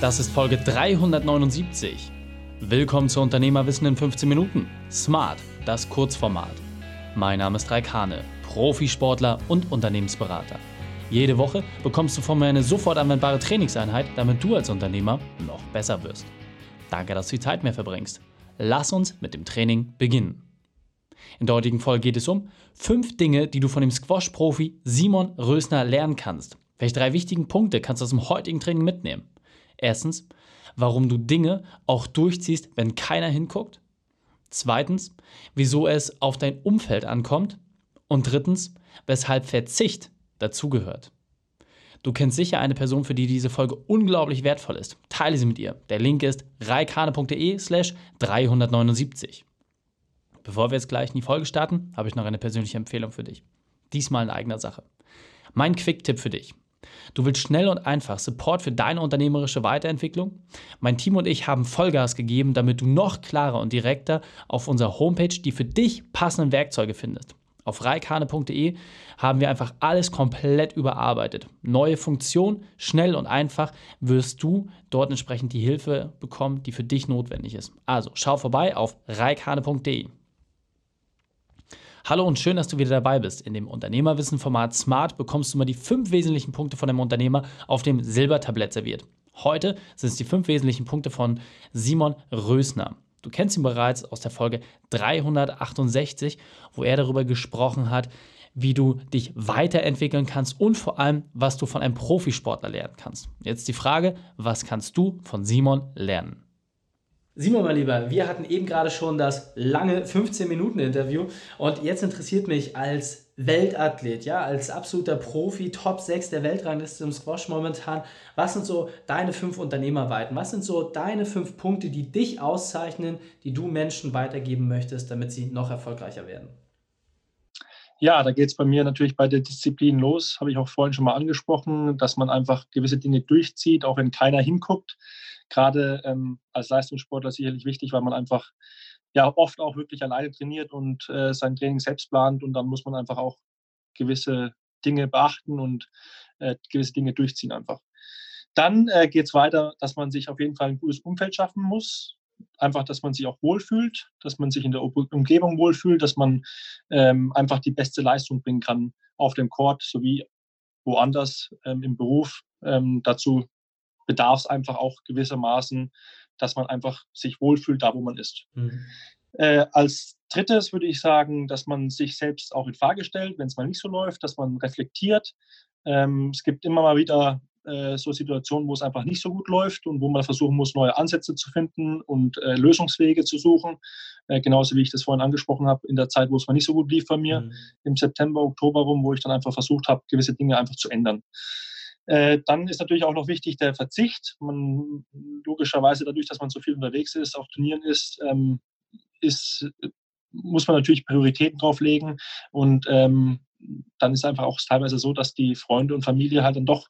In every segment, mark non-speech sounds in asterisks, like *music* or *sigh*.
Das ist Folge 379. Willkommen zu Unternehmerwissen in 15 Minuten. Smart, das Kurzformat. Mein Name ist Raik Hane, Profisportler und Unternehmensberater. Jede Woche bekommst du von mir eine sofort anwendbare Trainingseinheit, damit du als Unternehmer noch besser wirst. Danke, dass du die Zeit mehr verbringst. Lass uns mit dem Training beginnen. In der heutigen Folge geht es um fünf Dinge, die du von dem Squash-Profi Simon Rösner lernen kannst. Welche drei wichtigen Punkte kannst du aus dem heutigen Training mitnehmen? Erstens, warum du Dinge auch durchziehst, wenn keiner hinguckt. Zweitens, wieso es auf dein Umfeld ankommt. Und drittens, weshalb Verzicht dazugehört. Du kennst sicher eine Person, für die diese Folge unglaublich wertvoll ist. Teile sie mit ihr. Der Link ist reikane.de slash 379. Bevor wir jetzt gleich in die Folge starten, habe ich noch eine persönliche Empfehlung für dich. Diesmal in eigener Sache. Mein Quick-Tipp für dich. Du willst schnell und einfach Support für deine unternehmerische Weiterentwicklung? Mein Team und ich haben Vollgas gegeben, damit du noch klarer und direkter auf unserer Homepage die für dich passenden Werkzeuge findest. Auf reikane.de haben wir einfach alles komplett überarbeitet. Neue Funktion, schnell und einfach wirst du dort entsprechend die Hilfe bekommen, die für dich notwendig ist. Also schau vorbei auf reikane.de. Hallo und schön, dass du wieder dabei bist. In dem Unternehmerwissen-Format Smart bekommst du mal die fünf wesentlichen Punkte von dem Unternehmer auf dem Silbertablett serviert. Heute sind es die fünf wesentlichen Punkte von Simon Rösner. Du kennst ihn bereits aus der Folge 368, wo er darüber gesprochen hat, wie du dich weiterentwickeln kannst und vor allem, was du von einem Profisportler lernen kannst. Jetzt die Frage, was kannst du von Simon lernen? Simon, mein Lieber, wir hatten eben gerade schon das lange 15-Minuten-Interview und jetzt interessiert mich als Weltathlet, ja, als absoluter Profi, Top 6 der Weltrangliste im Squash momentan, was sind so deine fünf Unternehmerweiten? Was sind so deine fünf Punkte, die dich auszeichnen, die du Menschen weitergeben möchtest, damit sie noch erfolgreicher werden? Ja, da geht es bei mir natürlich bei der Disziplin los, habe ich auch vorhin schon mal angesprochen, dass man einfach gewisse Dinge durchzieht, auch wenn keiner hinguckt gerade ähm, als Leistungssportler sicherlich wichtig, weil man einfach ja oft auch wirklich alleine trainiert und äh, sein Training selbst plant und dann muss man einfach auch gewisse Dinge beachten und äh, gewisse Dinge durchziehen einfach. Dann äh, geht es weiter, dass man sich auf jeden Fall ein gutes Umfeld schaffen muss. Einfach, dass man sich auch wohlfühlt, dass man sich in der Umgebung wohlfühlt, dass man ähm, einfach die beste Leistung bringen kann auf dem Court sowie woanders ähm, im Beruf. Ähm, dazu bedarf es einfach auch gewissermaßen, dass man einfach sich wohlfühlt, da wo man ist. Mhm. Äh, als drittes würde ich sagen, dass man sich selbst auch in Frage stellt, wenn es mal nicht so läuft, dass man reflektiert. Ähm, es gibt immer mal wieder äh, so Situationen, wo es einfach nicht so gut läuft und wo man versuchen muss, neue Ansätze zu finden und äh, Lösungswege zu suchen. Äh, genauso wie ich das vorhin angesprochen habe, in der Zeit, wo es mal nicht so gut lief bei mir, mhm. im September, Oktober rum, wo ich dann einfach versucht habe, gewisse Dinge einfach zu ändern. Äh, dann ist natürlich auch noch wichtig der Verzicht. Man, logischerweise dadurch, dass man so viel unterwegs ist, auf Turnieren ist, ähm, ist muss man natürlich Prioritäten drauflegen. Und ähm, dann ist einfach auch teilweise so, dass die Freunde und Familie halt dann doch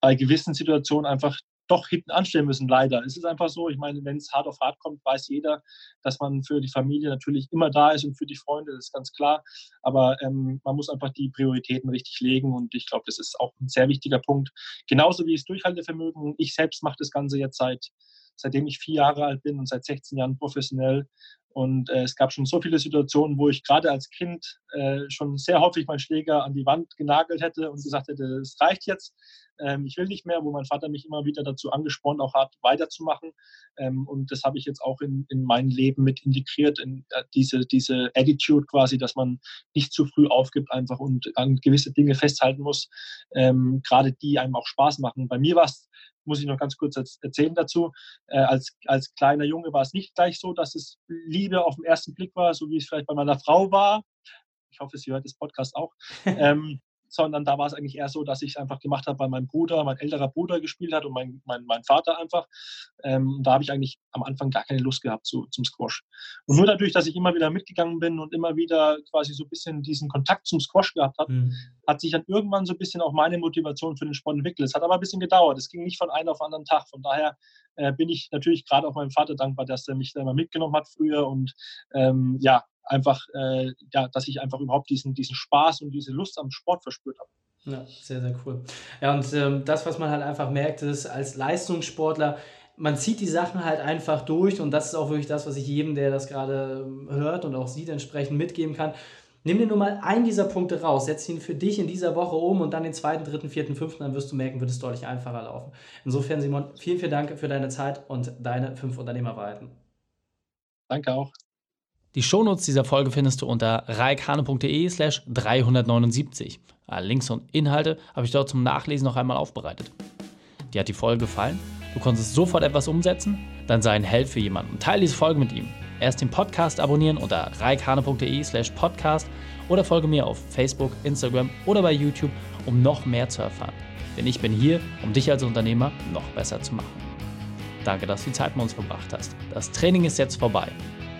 bei gewissen Situationen einfach doch hinten anstellen müssen, leider. Es ist einfach so, ich meine, wenn es hart auf hart kommt, weiß jeder, dass man für die Familie natürlich immer da ist und für die Freunde, das ist ganz klar. Aber ähm, man muss einfach die Prioritäten richtig legen und ich glaube, das ist auch ein sehr wichtiger Punkt. Genauso wie das Durchhaltevermögen. Ich selbst mache das Ganze jetzt seit, seitdem ich vier Jahre alt bin und seit 16 Jahren professionell. Und äh, es gab schon so viele Situationen, wo ich gerade als Kind äh, schon sehr häufig meinen Schläger an die Wand genagelt hätte und gesagt hätte, es reicht jetzt, ähm, ich will nicht mehr, wo mein Vater mich immer wieder dazu angespornt auch hat, weiterzumachen. Ähm, und das habe ich jetzt auch in, in mein Leben mit integriert, in äh, diese, diese Attitude quasi, dass man nicht zu früh aufgibt einfach und an gewisse Dinge festhalten muss, ähm, gerade die einem auch Spaß machen. Bei mir war es muss ich noch ganz kurz erzählen dazu. Äh, als, als kleiner Junge war es nicht gleich so, dass es Liebe auf den ersten Blick war, so wie es vielleicht bei meiner Frau war. Ich hoffe, sie hört das Podcast auch. *laughs* ähm, sondern da war es eigentlich eher so, dass ich es einfach gemacht habe, weil mein Bruder, mein älterer Bruder gespielt hat und mein, mein, mein Vater einfach. Ähm, da habe ich eigentlich am Anfang gar keine Lust gehabt zu, zum Squash. Und nur dadurch, dass ich immer wieder mitgegangen bin und immer wieder quasi so ein bisschen diesen Kontakt zum Squash gehabt habe, mhm. hat sich dann irgendwann so ein bisschen auch meine Motivation für den Sport entwickelt. Es hat aber ein bisschen gedauert. Es ging nicht von einem auf den anderen Tag. Von daher äh, bin ich natürlich gerade auch meinem Vater dankbar, dass er mich da immer mitgenommen hat früher und ähm, ja, einfach, äh, ja, dass ich einfach überhaupt diesen, diesen Spaß und diese Lust am Sport verspürt habe. Ja, sehr, sehr cool. Ja, und ähm, das, was man halt einfach merkt, ist, als Leistungssportler, man zieht die Sachen halt einfach durch und das ist auch wirklich das, was ich jedem, der das gerade ähm, hört und auch sieht, entsprechend mitgeben kann. Nimm dir nur mal einen dieser Punkte raus, setz ihn für dich in dieser Woche um und dann den zweiten, dritten, vierten, fünften, dann wirst du merken, wird es deutlich einfacher laufen. Insofern, Simon, vielen, vielen Dank für deine Zeit und deine fünf Unternehmerweiten. Danke auch. Die Shownotes dieser Folge findest du unter reikane.de slash 379. Alle Links und Inhalte habe ich dort zum Nachlesen noch einmal aufbereitet. Dir hat die Folge gefallen? Du konntest sofort etwas umsetzen? Dann sei ein Held für jemanden und teile diese Folge mit ihm. Erst den Podcast abonnieren unter reikane.de slash podcast oder folge mir auf Facebook, Instagram oder bei YouTube, um noch mehr zu erfahren. Denn ich bin hier, um dich als Unternehmer noch besser zu machen. Danke, dass du die Zeit mit uns verbracht hast. Das Training ist jetzt vorbei.